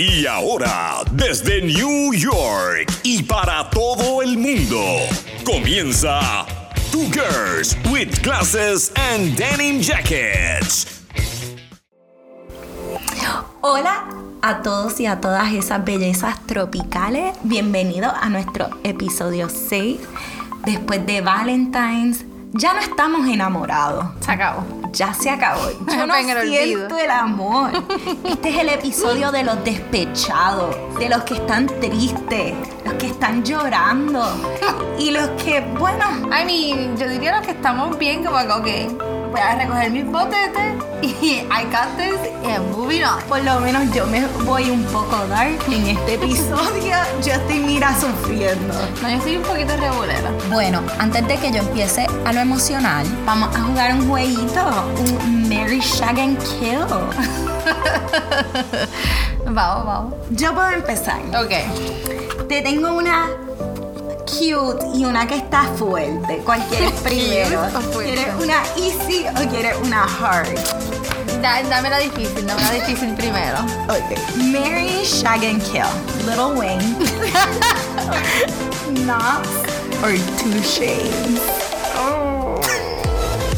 Y ahora, desde New York y para todo el mundo, comienza Two Girls with Glasses and Denim Jackets. Hola a todos y a todas esas bellezas tropicales. Bienvenidos a nuestro episodio 6. Después de Valentine's, ya no estamos enamorados. Se acabó. Ya se acabó. Yo no olvido. siento el amor. Este es el episodio de los despechados, de los que están tristes, los que están llorando y los que, bueno, I mean, yo diría los que estamos bien, como que, ok, voy a recoger mis botetes y I got this and moving on. por lo menos yo me voy un poco dark en este episodio. Yo estoy, mira, sufriendo. No, yo soy un poquito regulera. Bueno, antes de que yo empiece a lo emocional, vamos a jugar un jueguito, un Mary Shag and Kill. Vamos, vamos. Yo puedo empezar. Ok. Te tengo una cute y una que está fuerte. ¿Cuál quieres primero? ¿Quieres una easy o quieres una hard? Da- dame la difícil, dame la difícil primero. Ok. Mary Shag and Kill. Little Wayne. Knox or Two Shades.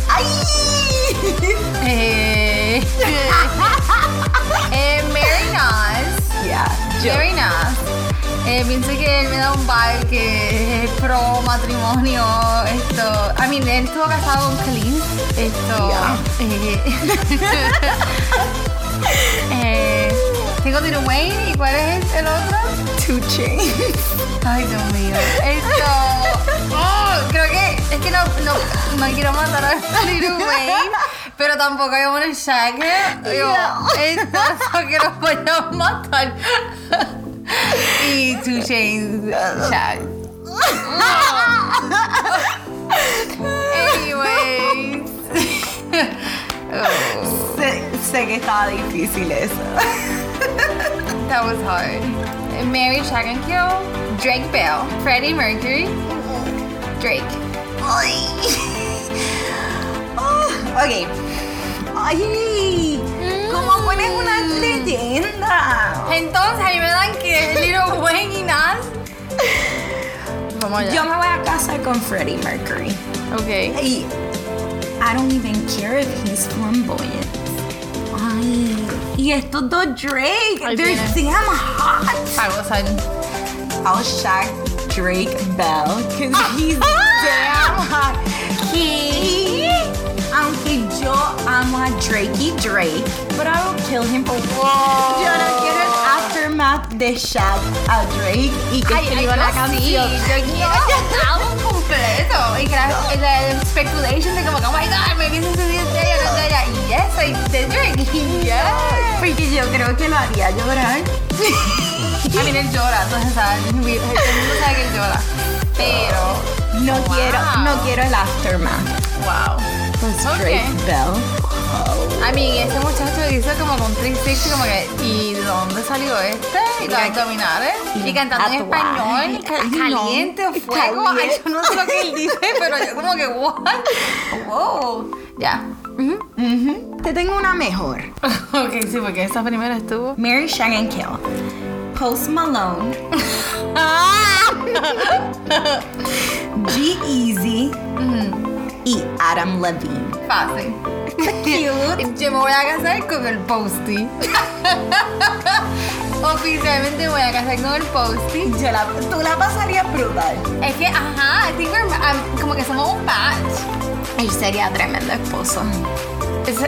¡Ay! Eh, eh, Mary Nas. Yeah. Mary Nas. Eh, pienso que él me da un vibe que es pro matrimonio. Esto. I mean, él estuvo casado con Khalid. Esto. eh, eh, tengo Tiro Wayne. ¿Y cuál es el otro? Two Chains. Ay, Dios mío. Esto. Oh, creo que. Es que no, no, no quiero matar a Lil Wayne. Pero tampoco hay un Shaq. Yo, esto es que los voy a matar. Y Two Chains uh, Shaq. Anyways. oh, sé, sé que estaba difícil eso. that was hard. Mary Shaq and Kill. Drake Bell. Freddie Mercury. Drake. Ay. Ah. Ay. ¿Cómo pones una leyenda? Entonces a mí me dan que es Little Wayne y Nas. Vamos allá. Yo me voy a casar con Freddie Mercury. Ok. Y I don't even care if he's flamboyant. Ay. Y estos dos Drake, they're damn hot. Para gozar. I'll shag Drake Bell because he's damn hot. Yo amo a Drake y Drake, but I will kill him for Wow. Yo no quiero el aftermath de shag a Drake y que escriba la sí. canción. Yo quiero el álbum completo. Y que la, la speculation de como, oh my god, maybe this is de ella. Y yes, I de Drake. Yes. Porque yo creo que lo haría llorar. A mí él llora, entonces sabes, todo el mundo sabe que él llora. Pero, No Wow. quiero, no quiero el aftermath. wow. Pues Ok. Drake Bell. A mí, este muchacho hizo como con 360, como que, ¿y de dónde salió este? Y los Mira, abdominales. y cantando en español, caliente, fuego. Ay, yo no sé lo que él dice, pero yo como que, what? Wow. Ya. Ujú. Ujú. Te tengo una mejor. ok, sí, porque esa primera estuvo. Mary Shag and Kill. Post Malone. G-Eazy. Y Adam Levine. Fácil. Cute. Yo me voy a casar con el posty. Oficialmente me voy a casar con el posty. Yo la, tú la pasarías brutal. Es que, ajá, I think we're, um, como que somos un match. Él sería tremendo esposo. Es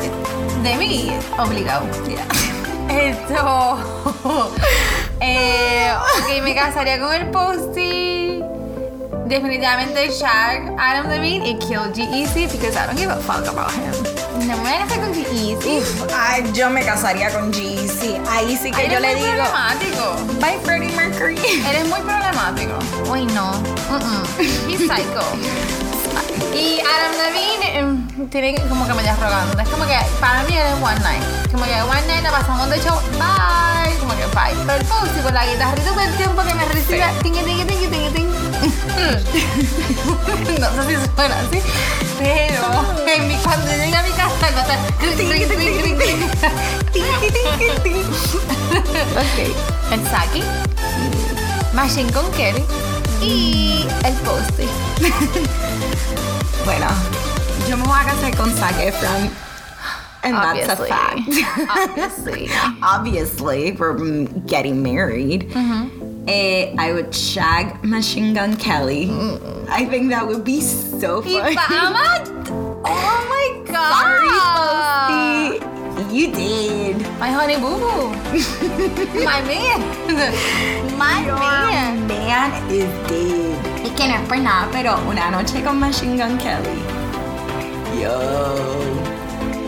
de mí, obligado. Esto. eh, ok, me casaría con el posty. Definitivamente Shaq, Adam Levine y Kill G-Eazy because I don't give a fuck about him. No me voy a casar con G-Eazy. Ay, yo me casaría con G-Eazy. Ahí sí que Ay, yo le es muy digo. problemático. Bye, Freddie Mercury. Eres muy problemático. Uy, no. Mm-mm. He's psycho. Y Adam Levine em, tiene como que medio arrogante. Es como que para mí eres one night. Como que one night la pasamos de show, bye. Como que bye. Pero el con la guitarrita todo el tiempo que me recibe. Ting, ting, ting, ting, ting. no sé si suena así. Pero en mi, cuando llegue a mi casa va a estar. Ok. El Saki. Machine Gun Kelly. Y el Posty. Bueno, yo me voy a casar con Zac Efron. And that's a Obviously. fact. Obviously. Obviously, we're mm, getting married. Eh, I would shag Machine Gun Kelly. I think that would be so Y fun. Oh my god. Sorry, Posty. You did. My honey boo boo. My man. My man. Man is dead. Es que no es por nada, pero una noche con Machine Gun Kelly. Yo.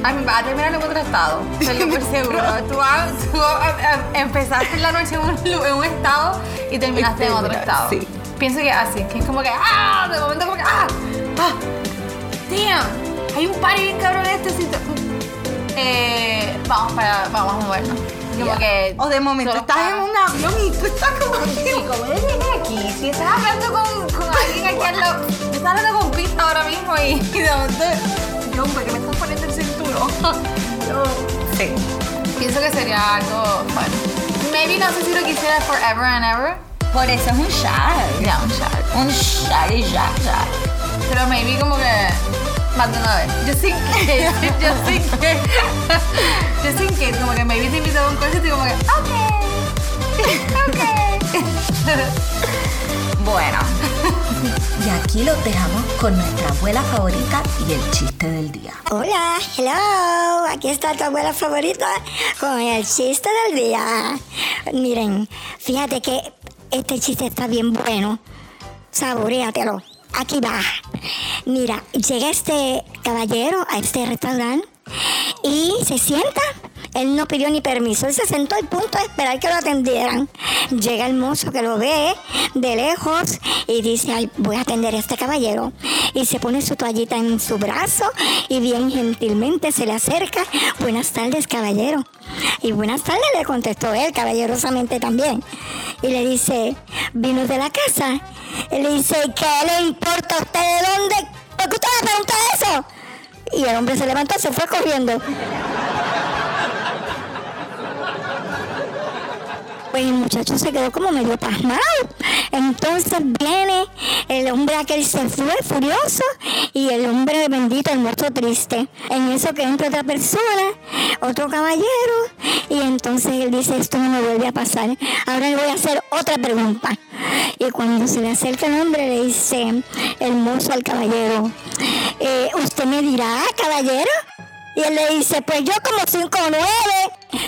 A mí va a terminar en otro estado. Te lo por seguro. Tú, vas- tú, eh, eh, empezaste la noche en un, lu- en un estado y terminaste en otro estado. sí. Pienso que así, que es como que, ¡ah! De momento como que, ¡ah! ¡ah! ¡Damn! Hay un par bien cabrón en este sitio. Eh, vamos para, vamos a movernos. Como Yeah. que... O de momento estás para- en un avión y tú estás como. ¿Y cómo llegué aquí? Si estás hablando con, con alguien aquí al lado. Estás hablando con Pita ahora mismo y, y de momento. Yo, hombre, que me estás poniendo el Yo Sí. pienso que sería algo. Maybe no sé si lo quisiera forever and ever. Por eso es un shag. Ya, un shot. Un shag y shag, shag. Pero maybe como que. Más de una vez. Yo sin que. Yo sin que. Yo sin que. Como que maybe te invito a un concierto y como que. Ok. Ok. Bueno, Y aquí los dejamos con nuestra abuela favorita y el chiste del día. Hola, hello, aquí está tu abuela favorita con el chiste del día. Miren, fíjate que este chiste está bien bueno. Saboreatelo. Aquí va. Mira, llega este caballero a este restaurante y se sienta. Él no pidió ni permiso, él se sentó al punto de esperar que lo atendieran. Llega el mozo que lo ve de lejos y dice, Ay, voy a atender a este caballero. Y se pone su toallita en su brazo y bien gentilmente se le acerca. Buenas tardes, caballero. Y buenas tardes le contestó él, caballerosamente también. Y le dice, vino de la casa. Y le dice, ¿qué le importa a usted de dónde? ¿Por qué usted me pregunta eso? Y el hombre se levantó, se fue corriendo. Pues el muchacho se quedó como medio pasmado. Entonces viene el hombre aquel se fue furioso y el hombre bendito, el muerto triste. En eso que entra otra persona, otro caballero, y entonces él dice, esto no me vuelve a pasar. Ahora le voy a hacer otra pregunta. Y cuando se le acerca el hombre le dice el mozo al caballero, "Eh, ¿usted me dirá, caballero? Y él le dice, pues yo como 5'9,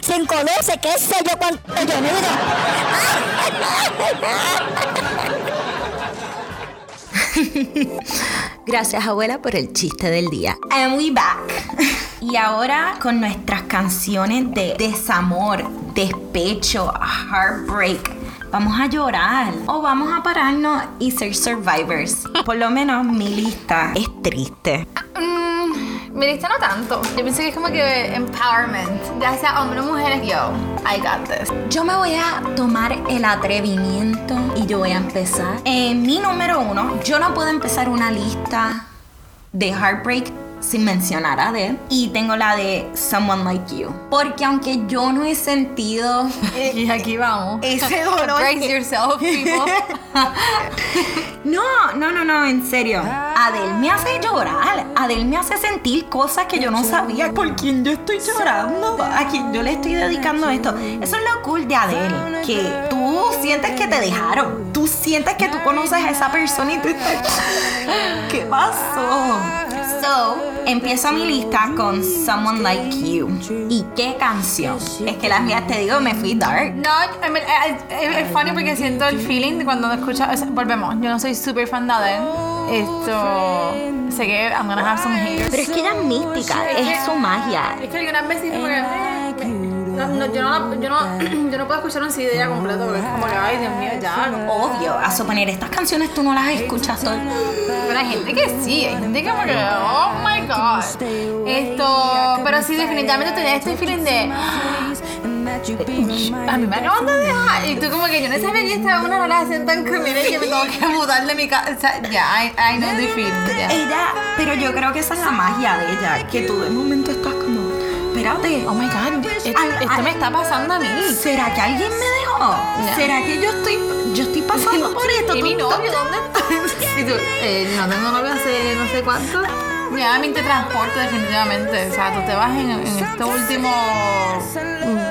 5'12, qué sé yo cuánto yo mido. Gracias, abuela, por el chiste del día. and we back. Y ahora con nuestras canciones de desamor, despecho, heartbreak. Vamos a llorar o vamos a pararnos y ser survivors. Por lo menos mi lista es triste. Mm, mi lista no tanto. Yo pienso que es como que empowerment. Ya sea hombre o mujeres, yo, I got this. Yo me voy a tomar el atrevimiento y yo voy a empezar. En mi número uno, yo no puedo empezar una lista de Heartbreak sin mencionar a Adele. Y tengo la de Someone Like You. Porque aunque yo no he sentido Y aquí vamos. ese dolor Brace que- yourself, people. No, no, no, no, en serio. Adele me hace llorar. Adele me hace sentir cosas que yo no sabía por quién yo estoy llorando. A quien yo le estoy dedicando esto. Eso es lo cool de Adele. Que tú sientes que te dejaron. Tú sientes que tú conoces a esa persona y tú estás. ¿Qué pasó? So, empiezo mi lista con Someone Like You. ¿Y qué canción? Es que las mías, te digo, me fui dark. No, I mean, es funny porque siento el feeling de cuando escucho. o sea, volvemos, yo no soy súper fan de Adele. Esto. Sé que I'm gonna have some haters. Pero es que es mística, es su magia. Es que algunas veces como que. me- no, no, yo, no, yo, no, yo no puedo escuchar un CD ya completo porque es como que, ay, Dios mío, ya. Obvio, a suponer, estas canciones tú no las escuchas todo. Pero hay gente que sí, hay gente que como que, oh my god. Esto, pero sí, definitivamente tenía este feeling de. A mí me acaban de dejar. Y tú como que yo no sabía que estaba una relación tan comida y que me tengo que mudar de mi casa. O sea, ya, I, I know the feeling. ya. Ella, pero yo creo que esa es la magia de ella, que tú de momento estás espérate, Oh my god, esto, Ay, esto ay. me está pasando a mí. ¿será que alguien me dejó? Ya. ¿Será que yo estoy, yo estoy pasando por esto? ¿Y mi Tú- novio dónde está? Y tú, eh, no tengo novio hace no sé cuánto. Ya, me te transporte definitivamente. O sea, tú te vas en, en este último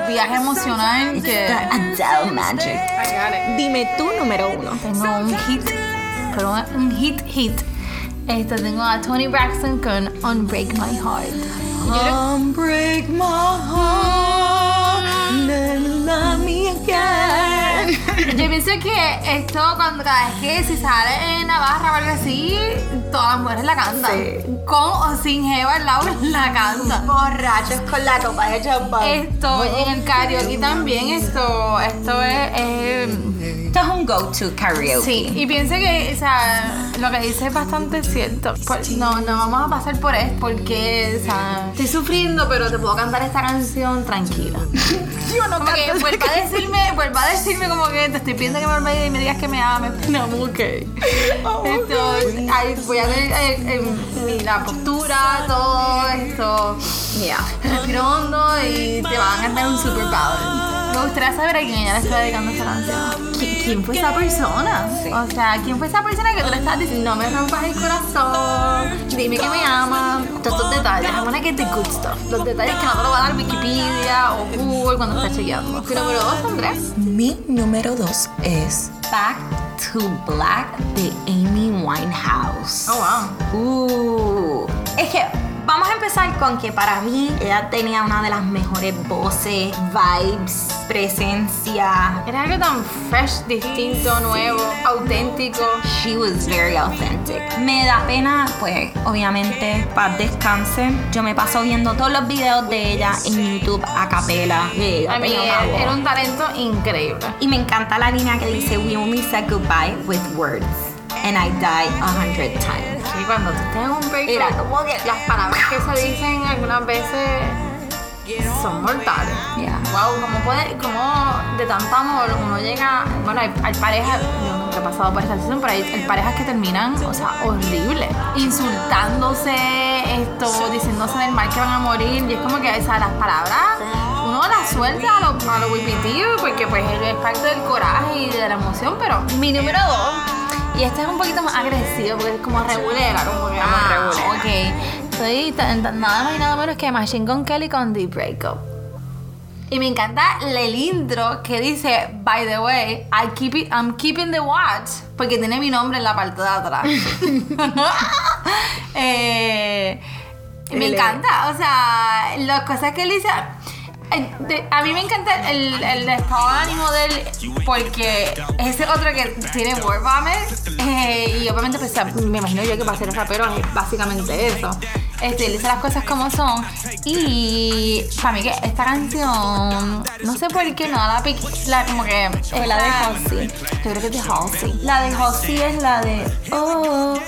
viaje emocional que... Adele Magic. Dime tu número uno. Tengo un hit, pero un, un hit hit. Este, tengo a Tony Braxton con Unbreak My Heart. Yo creo- Unbreak my heart, never love me again. Yo pienso que esto cuando cada vez que si sale en Navarra o algo así, todas las mujeres la cantan. Sí. Con o sin Jeva lado la cantan. Borrachos con la copa de champán. Esto en el karaoke también, esto, esto es, es- Esto es un go-to karaoke. Sí, y pienso que, o sea, lo que dice es bastante cierto. Pues, no, no vamos a pasar por esto porque, o sea, estoy sufriendo, pero te puedo cantar esta canción tranquila. Yo no Como que canto vuelva a decirme, vuelva a decirme como que te estoy pidiendo que me olvides y me digas que me ames. No, ok. Esto, ay, voy eh, eh, la postura, todo esto. Yeah. Respiro hondo y te van a cantar un super ballad. Me gustaría saber a quién ella le está dedicando esta canción. ¿Qui- ¿Quién fue esa persona? O sea, ¿quién fue esa persona que tú le estás diciendo no me rompas el corazón? Dime que me ama. Todos estos detalles. I wanna get the good stuff. Los detalles que no te lo va a dar Wikipedia o Google cuando estás chequeando. Tu número dos, Andrés. Mi número dos es Back to Black de Amy Winehouse. Oh, wow. Ooh. es que vamos a empezar con que para mí ella tenía una de las mejores voces, vibes, presencia. Era algo tan fresh, distinto, nuevo, auténtico. She was very authentic. Me da pena, pues, obviamente, paz descanse. Yo me paso viendo todos los videos de ella en YouTube a capela. Ella A mí tenía una voz. era un talento increíble. Y me encanta la línea que dice, We only said goodbye with words. And I died a hundred times. Cuando tú estés en un break, Era como que- las palabras que se dicen algunas veces son mortales. Yeah. Wow, ¿cómo puede, cómo de tanto amor uno llega, bueno, hay, hay parejas, yo nunca he pasado por esta situación, pero hay, hay parejas que terminan, o sea, horrible, insultándose, esto, diciéndose del mal que van a morir, y es como que, o sea, las palabras, uno las suelta a lo, a lo porque pues es parte del coraje y de la emoción, pero mi número dos, y este es un poquito más agresivo, porque es como regulera, como que, ah, regulera. ok, tan- nada más y nada menos que Machine Gun Kelly con The Breakup. Y me encanta el intro que dice, by the way, I keep it, I'm keeping the watch, porque tiene mi nombre en la parte de atrás. Eh, me encanta, o sea, las cosas que él dice. Eh, de- a mí me encanta el, el estado de ánimo de él porque ese otro que tiene word vomit eh, y obviamente pues, me imagino yo que para ser rapero es básicamente eso este, él dice las cosas como son y para mí que esta canción no sé por qué no la la como que Fue la de Halsey. yo creo que es de Halsey La de Halsey es la de Oh,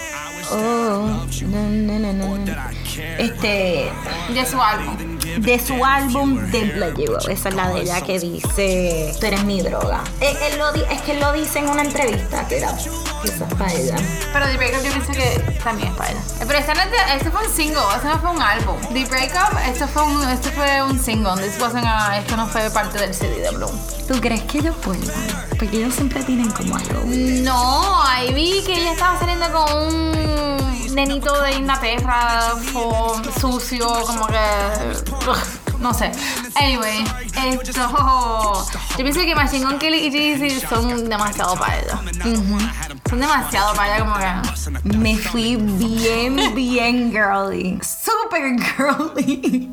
oh, no, no, no, no. Este, de su álbum de su álbum The Owe. Esa es la de ella que dice Tú eres mi droga. Él- él lo di- es que él lo dice en una entrevista que era es para ella. Pero The Breakup yo pienso que también es para ella. Eh, Pero esta no es de- este fue un single, este no fue un álbum. The Breakup, esto fue un, esto fue un single. This wasn't a- esto no fue parte del CD de Bloom. ¿Tú crees que ellos vuelvan? Porque ellos siempre tienen como algo. No, ahí vi que ella estaba saliendo con un nenito de Inglaterra, fo- sucio, como que. ugh, no sé. Anyway, esto. Yo pienso que Machine Gun Kelly y Jay-Z son demasiado para ella. Son demasiado para ella, como que. Me fui bien, bien girly. Super girly.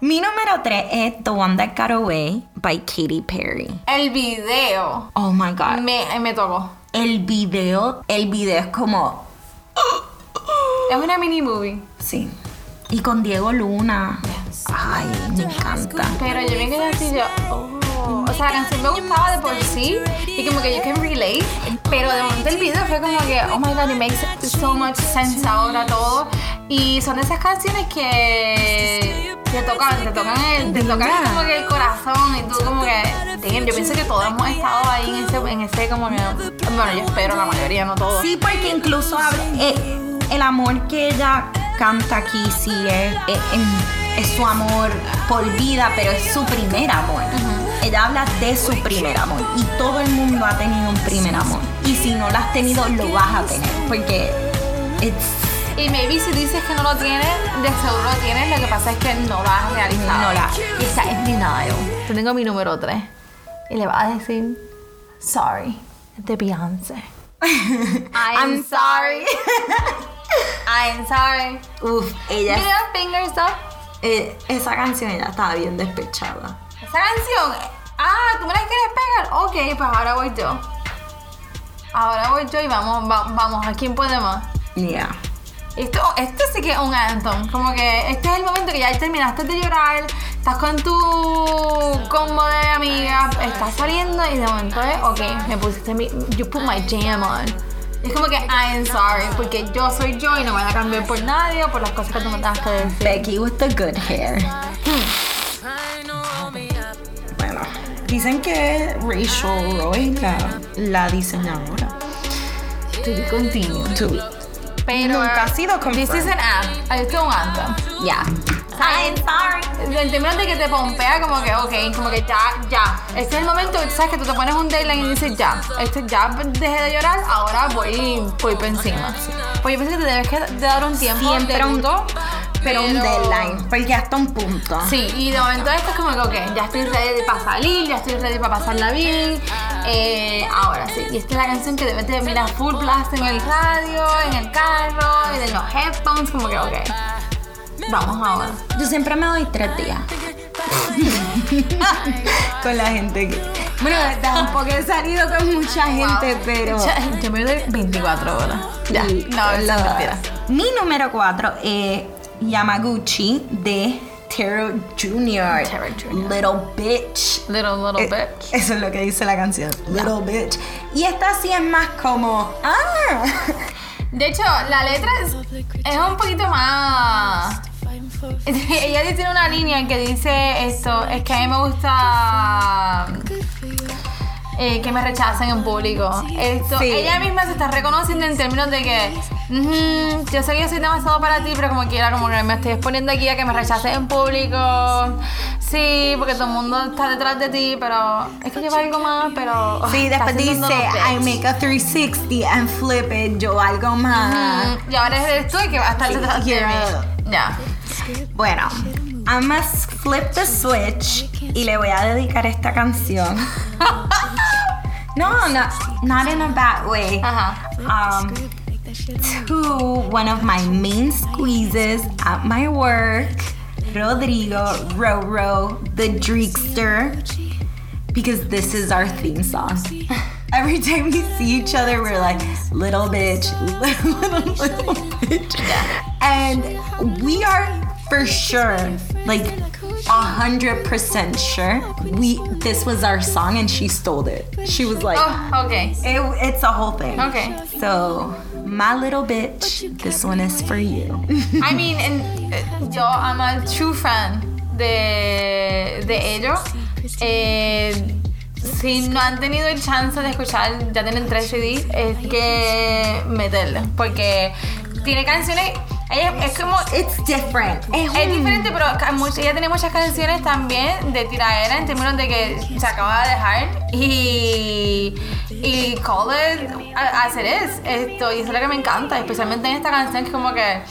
Mi número 3 es The One That Got Away by Katy Perry. El video Oh my god. me, me tocó. El video, el video es como. Es una mini movie. Sí. Y con Diego Luna. Ay, me encanta. Pero yo me quedé así, yo, oh. O sea, la canción me gustaba de por sí y como que yo can relate. Pero de momento el video fue como que, oh my god, it makes so much sense ahora todo. Y son esas canciones que te tocan, te tocan el, te tocan como que el corazón y tú como que, damn, yo pienso que todos hemos estado ahí en ese, en ese como que, bueno, yo espero la mayoría, no todos. Sí, porque incluso habla- eh, el amor que ella canta aquí sí es, es, es su amor por vida, pero es su primer amor. Ella habla de su primer amor y todo el mundo ha tenido un primer amor. Y si no lo has tenido, lo vas a tener, porque it's Y maybe si dices que no lo tienes, de seguro lo tienes, lo que pasa es que no lo has realizado. No la- Y está en denial. Te tengo mi número 3. Y le vas a decir, sorry, de Beyoncé. I'm sorry. I'm sorry. Uf, ella fingers up. eh, esa canción ella estaba bien despechada. Esa canción. Ah, ¿tú me la quieres pegar? Ok, pues ahora voy yo. Ahora voy yo y vamos, va- vamos, ¿a quién puede más? Yeah. Esto, esto sí que es un anthem. Como que este es el momento que ya terminaste de llorar, estás con tu combo de amigas, estás saliendo y de momento es, ok, me pusiste mi, you put my jam on. Es como que I'm sorry, porque yo soy yo y no me voy a cambiar por nadie o por las cosas que tú me tengas que decir. Becky with the good hair. Dicen que Rachel Roy la, la diseñadora. To be continued. To be. Pero Nunca ha sido This is confirmed. an anthem. Esto es un anthem. Yeah. I'm sorry. En términos de que te pompea, como que, ok, como que ya, ya. Este es el momento, sabes que tú te pones un deadline y dices, ya, este ya dejé de llorar, ahora voy, voy por encima. Pues yo pienso que te debes que de dar un tiempo Siempre un- Pero un deadline, porque hasta un punto. Sí, y de momento esto es como que, ok, ya estoy ready para salir, ya estoy ready para pasarla bien. Eh, ahora sí, y esta es la canción que de mirar full blast en el radio, en el carro, y de los headphones, como que, ok. Vamos ahora. Yo siempre me doy tres días. con la gente que. Bueno, tampoco he salido con mucha gente, pero. Ya, Yo me doy 24 horas. Ya. Y No, es la- mentira. Mi número 4 es Yamaguchi de Tero Jr. Tero Jr.. Little Bitch. Little, little Eh, bit. Eso es lo que dice la canción. Little Bitch. Y esta sí es más como. Ah. De hecho, la letra es, es un poquito más. Ella tiene una línea que dice esto: es que a mí me gusta. Eh, que me rechacen en público. Esto, Sí. Ella misma se está reconociendo en términos de que "Ujú, yo sé que yo soy demasiado para ti, pero como quiera, como que me estoy exponiendo aquí a que me rechacen en público. Sí, porque todo el mundo está detrás de ti, pero es que lleva algo más, pero. Sí, después dice I bitch". make a 360 and flip it. Yo algo más. Mm, Y ahora eres tú el que va a estar detrás de mí. Ya. Bueno, I'm gonna flip the switch y le voy a dedicar esta canción. no, no, not in a bad way. Ajá. Um, to one of my main squeezes at my work, Rodrigo Roro, the Dreekster, because this is our theme song. Every time we see each other, we're like, little bitch, little, little, little bitch. And we are for sure, like, a hundred percent sure, we this was our song and she stole it. She was like, Oh, ok. it, it's a whole thing. Okay. So, my little bitch, this one is for you. I mean, and eh, yo I'm a true fan de, de ellos. Eh, si no han tenido el chance de escuchar, ya tienen tres CDs, es que meterle. Porque tiene canciones. Ella es como. It's different. Es, Es un- diferente, pero ella tiene muchas canciones también de tiraera en términos de que se acaba de dejar y, y call it as it is. Esto, y eso es lo que me encanta, especialmente en esta canción que es como que.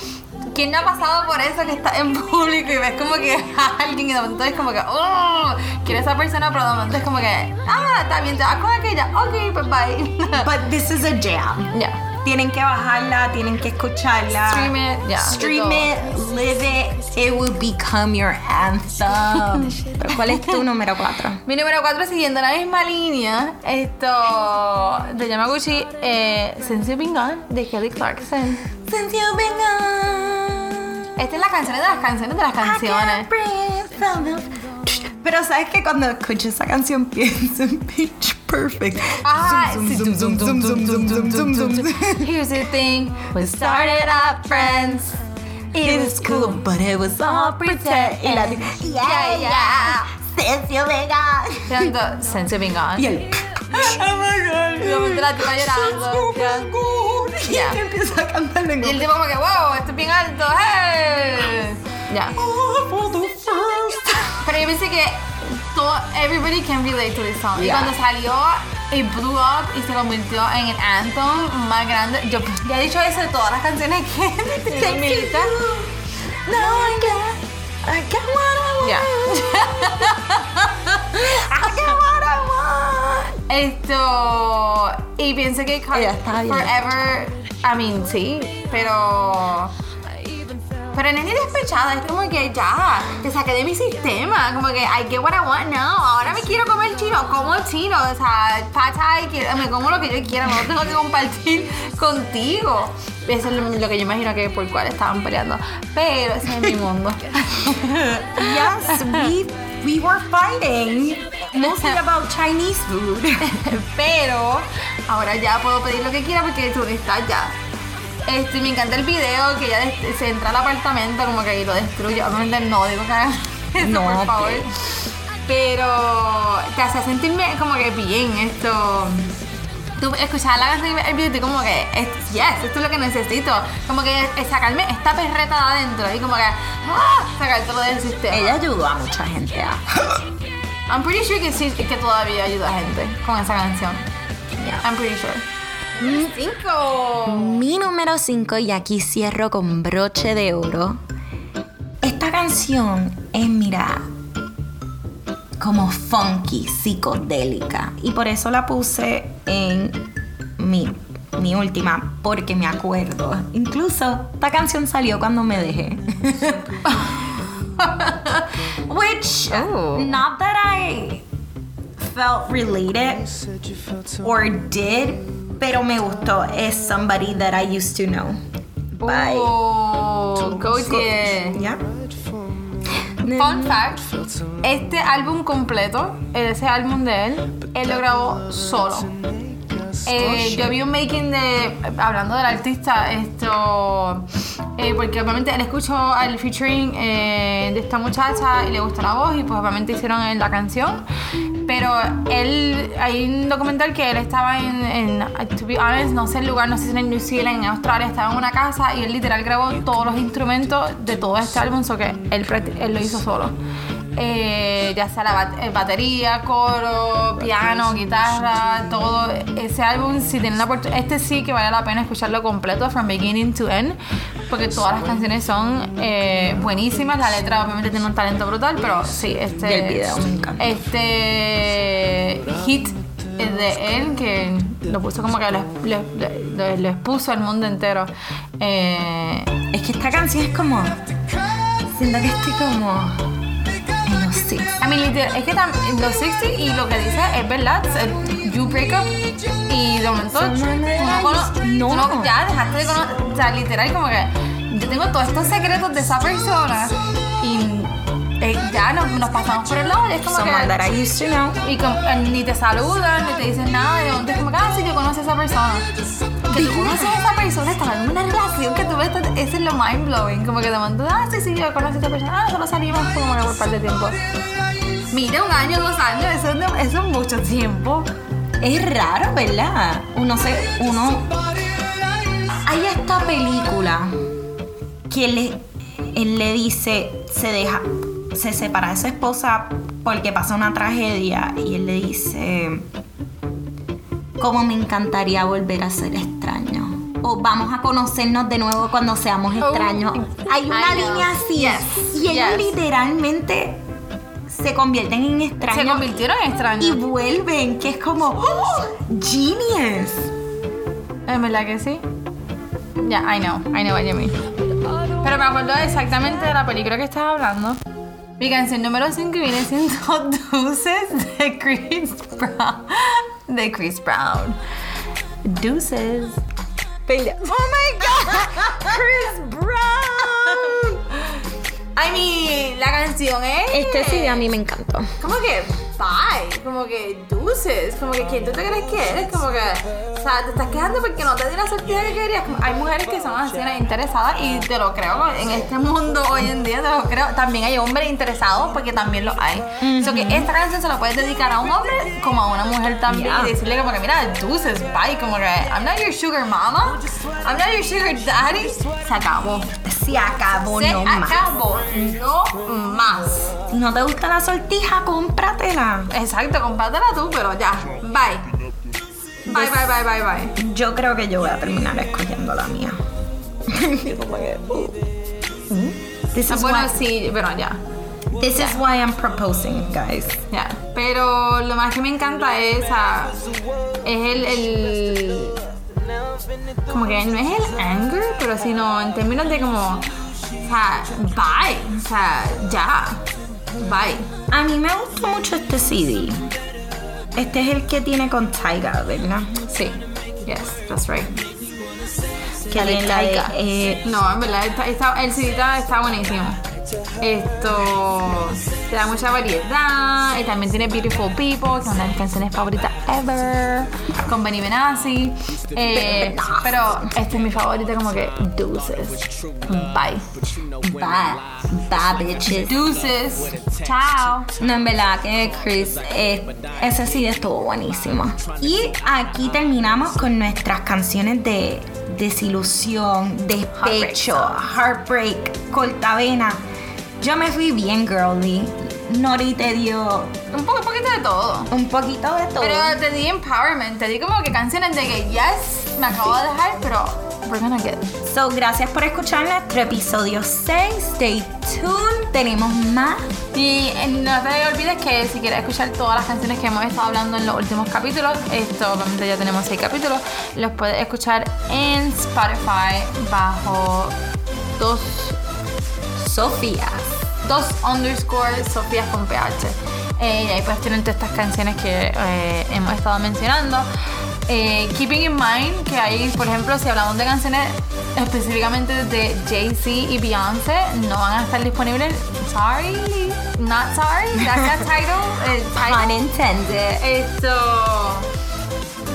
¿Quién no ha pasado por eso que está en público y ves como que a alguien y de momento es como que, oh, quiero esa persona, pero de momento es como que, ah, está bien, te vas con aquella, ok, pues bye. But this is a jam. Ya. Tienen que bajarla, tienen que escucharla. Stream it, de Stream it, live it. It will become your anthem. Pero, ¿Cuál es tu número 4? Mi número 4, siguiendo la misma línea, esto de Yamaguchi, eh, Since You've Been Gone, de Kelly Clarkson. Since you've been gone. Esta es la canción de las canciones de las canciones. Pero sabes que cuando escucho esa canción pienso en Pitch Perfect. Ah, Here's the thing, we started up friends. It was cool, but it was all pretend. Y la yeah, yeah. Since you've been gone. Since. Y el. Oh my god. Lo monté la tía llorando. Y él empieza a cantar en Y el tipo como que, wow, esto es bien alto. ¡Hey! Ya. Oh, for the first pero yo pensé que todo, everybody can relate to this song. Y Yeah. cuando salió y blew up y se convirtió en el anthem más grande, yo ya he dicho eso de todas las canciones que de mi lista. Now I got, I got what I want. Ya. I got what I want. Esto. Y pienso que Ella está bien. Forever. I mean, sí, pero. Pero no es ni despechada, es como que ya, te saqué de mi sistema, como que I get what I want now, ahora me quiero comer chino, como chino, o sea, quiero- me como lo que yo quiera, no lo tengo que compartir contigo. Eso es lo, que yo imagino que por cuál estaban peleando, pero ese es mi mundo. Yes, we, we were fighting. Mostly about Chinese food. Pero ahora ya puedo pedir lo que quiera porque tú estás ya. Este, me encanta el video que ella se entra al apartamento como que y lo destruye. Obviamente no digo que hagan eso, No, por favor. Pero te hace sentirme como que bien esto. Tú escuchar la canción y ver el video y tú como que, es- yes, esto es lo que necesito. Como que es sacarme esta perreta de adentro y como que, ¡ah! sacar todo del sistema. Ella ayudó a mucha gente a. I'm pretty sure que sí, que todavía ayuda a gente con esa canción. I'm pretty sure. Cinco. Mi número 5, y aquí cierro con broche de oro. Esta canción es, mira, como funky, psicodélica. Y por eso la puse en mi, mi última, porque me acuerdo. Incluso esta canción salió cuando me dejé. Which, Oh. not that I felt related or did, pero me gustó. Es somebody that I used to know. By Oh, go. Yeah. Fun fact, este álbum completo, ese álbum de él, él lo grabó solo. Eh, yo vi un making de, hablando del artista, esto, eh, porque obviamente él escuchó el featuring eh, de esta muchacha y le gustó la voz y pues obviamente hicieron la canción. Pero él, hay un documental que él estaba en, en, to be honest, no sé el lugar, no sé si era en New Zealand, en Australia, estaba en una casa y él literal grabó todos los instrumentos de todo este álbum, so que él, él lo hizo solo. Eh, ya sea la bat- eh, batería, coro, piano, guitarra, todo. Ese álbum, si tienen la oportunidad, este sí que vale la pena escucharlo completo, from beginning to end, porque todas las canciones son eh, buenísimas. La letra, obviamente, tiene un talento brutal, pero sí, este. Y el video me encanta. Este hit de él que lo puso como que lo, expuso al mundo entero. Eh, Es que esta canción es como. Siento que estoy como. En los six. I mean, literal, es que tam- los 60 y lo que dice es verdad. eh, You break up y de momento no, No. no- ya dejaste de conocer. O sea, literal, como que yo tengo todos estos secretos de esa persona y eh, ya nos, nos pasamos por el lado y es como Someone que. that I used to know. Y com- eh, ni te saludan, ni te dicen nada, y de momento es como que, ah, sí, yo conozco a esa persona. Que tú conoces a esa persona, estás en una relación que tú ves, es lo mind blowing. Como que de momento, ah, sí, sí, yo conozco a esa persona, ah, solo salimos como que por parte de tiempo. Mira, un año, dos años, eso eso es mucho tiempo. Es raro, ¿verdad? Uno se. Uno. Hay esta película que le, él le dice, se deja, se separa de su esposa porque pasa una tragedia y él le dice, como me encantaría volver a ser extraño. O vamos a conocernos de nuevo cuando seamos extraños. Hay una Oh, línea así. Yes, Y yes. literalmente se convierten en extraños. Se convirtieron en y extraños. vuelven, que es como ¡Oh! genius. ¿Es verdad que sí? Ya, I know, I know what you mean. Pero me acuerdo exactamente de la película que estaba hablando. Mi canción número 5 viene siendo Deuces de Chris Brown. De Chris Brown. Deuces. Oh my god, I mean, la canción es. Este sí a mí me encantó. ¿Cómo que? bye. Como que deuces. Como que quién tú te crees que eres. Como que, o sea, te estás quejando porque no te di la sortija que querías. Como- Hay mujeres que son así interesadas y te lo creo. En este mundo hoy en día te lo creo. También hay hombres interesados porque también lo hay. So que esta canción se la puedes dedicar a un hombre como a una mujer también Yeah. y decirle como que mira, deuces, bye. Como que I'm not your sugar mama. I'm not your sugar daddy. Se acabó. Se acabó, Se no más. acabó. No más. No te gusta la sortija, cómpratela. Exacto, compártela tú, pero ya. Bye. Bye, bye, bye, bye, bye. Yo creo que yo voy a terminar escogiendo la mía. This Ah, is, Bueno, why, sí, pero ya. this is why I'm proposing, guys. Ya. Pero lo más que me encanta es, ah, es el, el. Como que no es el anger, pero sino en términos de como. O sea, bye. O sea, ya. Bye. A mí me gusta mucho este CD. Este es el que tiene con Taiga, ¿verdad? Sí. Yes, that's right. Que Sale tiene la de, eh, No, en verdad, está, está- el CD está, está buenísimo. Esto te da mucha variedad y también tiene Beautiful People, que es una de mis canciones favoritas ever, con Benny Benassi. Eh, pero esta es mi favorita, como que Deuces. Bye. Bye. Bye, bitches. Deuces. Chao. No, en verdad que Chris, eh, ese sí estuvo buenísimo. Y aquí terminamos con nuestras canciones de desilusión, despecho, heartbreak, cortavena. Yo me fui bien girly. Nori te dio Un poco, un poquito de todo. un poquito de todo. Pero te di empowerment, te di como que canciones de que yes, me acabo de dejar, pero we're gonna get it. So, gracias por escuchar nuestro episodio 6. Stay tuned. Tenemos más. Y eh, no te olvides que si quieres escuchar todas las canciones que hemos estado hablando en los últimos capítulos, esto obviamente ya tenemos seis capítulos, los puedes escuchar en Spotify bajo dos, Sofía. Dos underscore Sofías con PH. Eh, y ahí puedes tener todas estas canciones que eh, hemos estado mencionando. Eh, keeping in mind que ahí, por ejemplo, si hablamos de canciones específicamente de Jay-Z y Beyoncé, no van a estar disponibles. Sorry, not sorry. Gracias, title. eh, Pun title. intended. Esto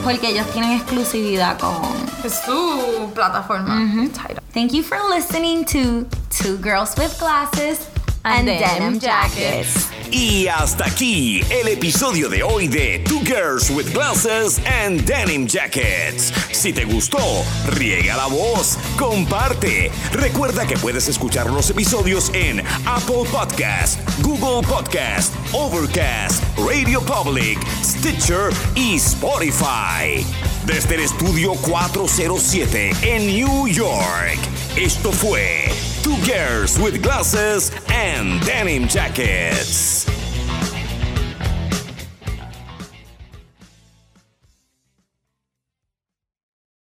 Porque ellos tienen exclusividad con. su plataforma. Tidal. Thank you for listening to Two Girls with Glasses and, And Denim Denim Jackets. Y hasta aquí el episodio de hoy de Two Girls with Glasses and Denim Jackets. Si te gustó, riega la voz, comparte. Recuerda que puedes escuchar los episodios en Apple Podcast, Google Podcast, Overcast, Radio Public, Stitcher y Spotify. Desde el estudio 407 en New York. Esto fue Two Girls with Glasses and Denim Jackets.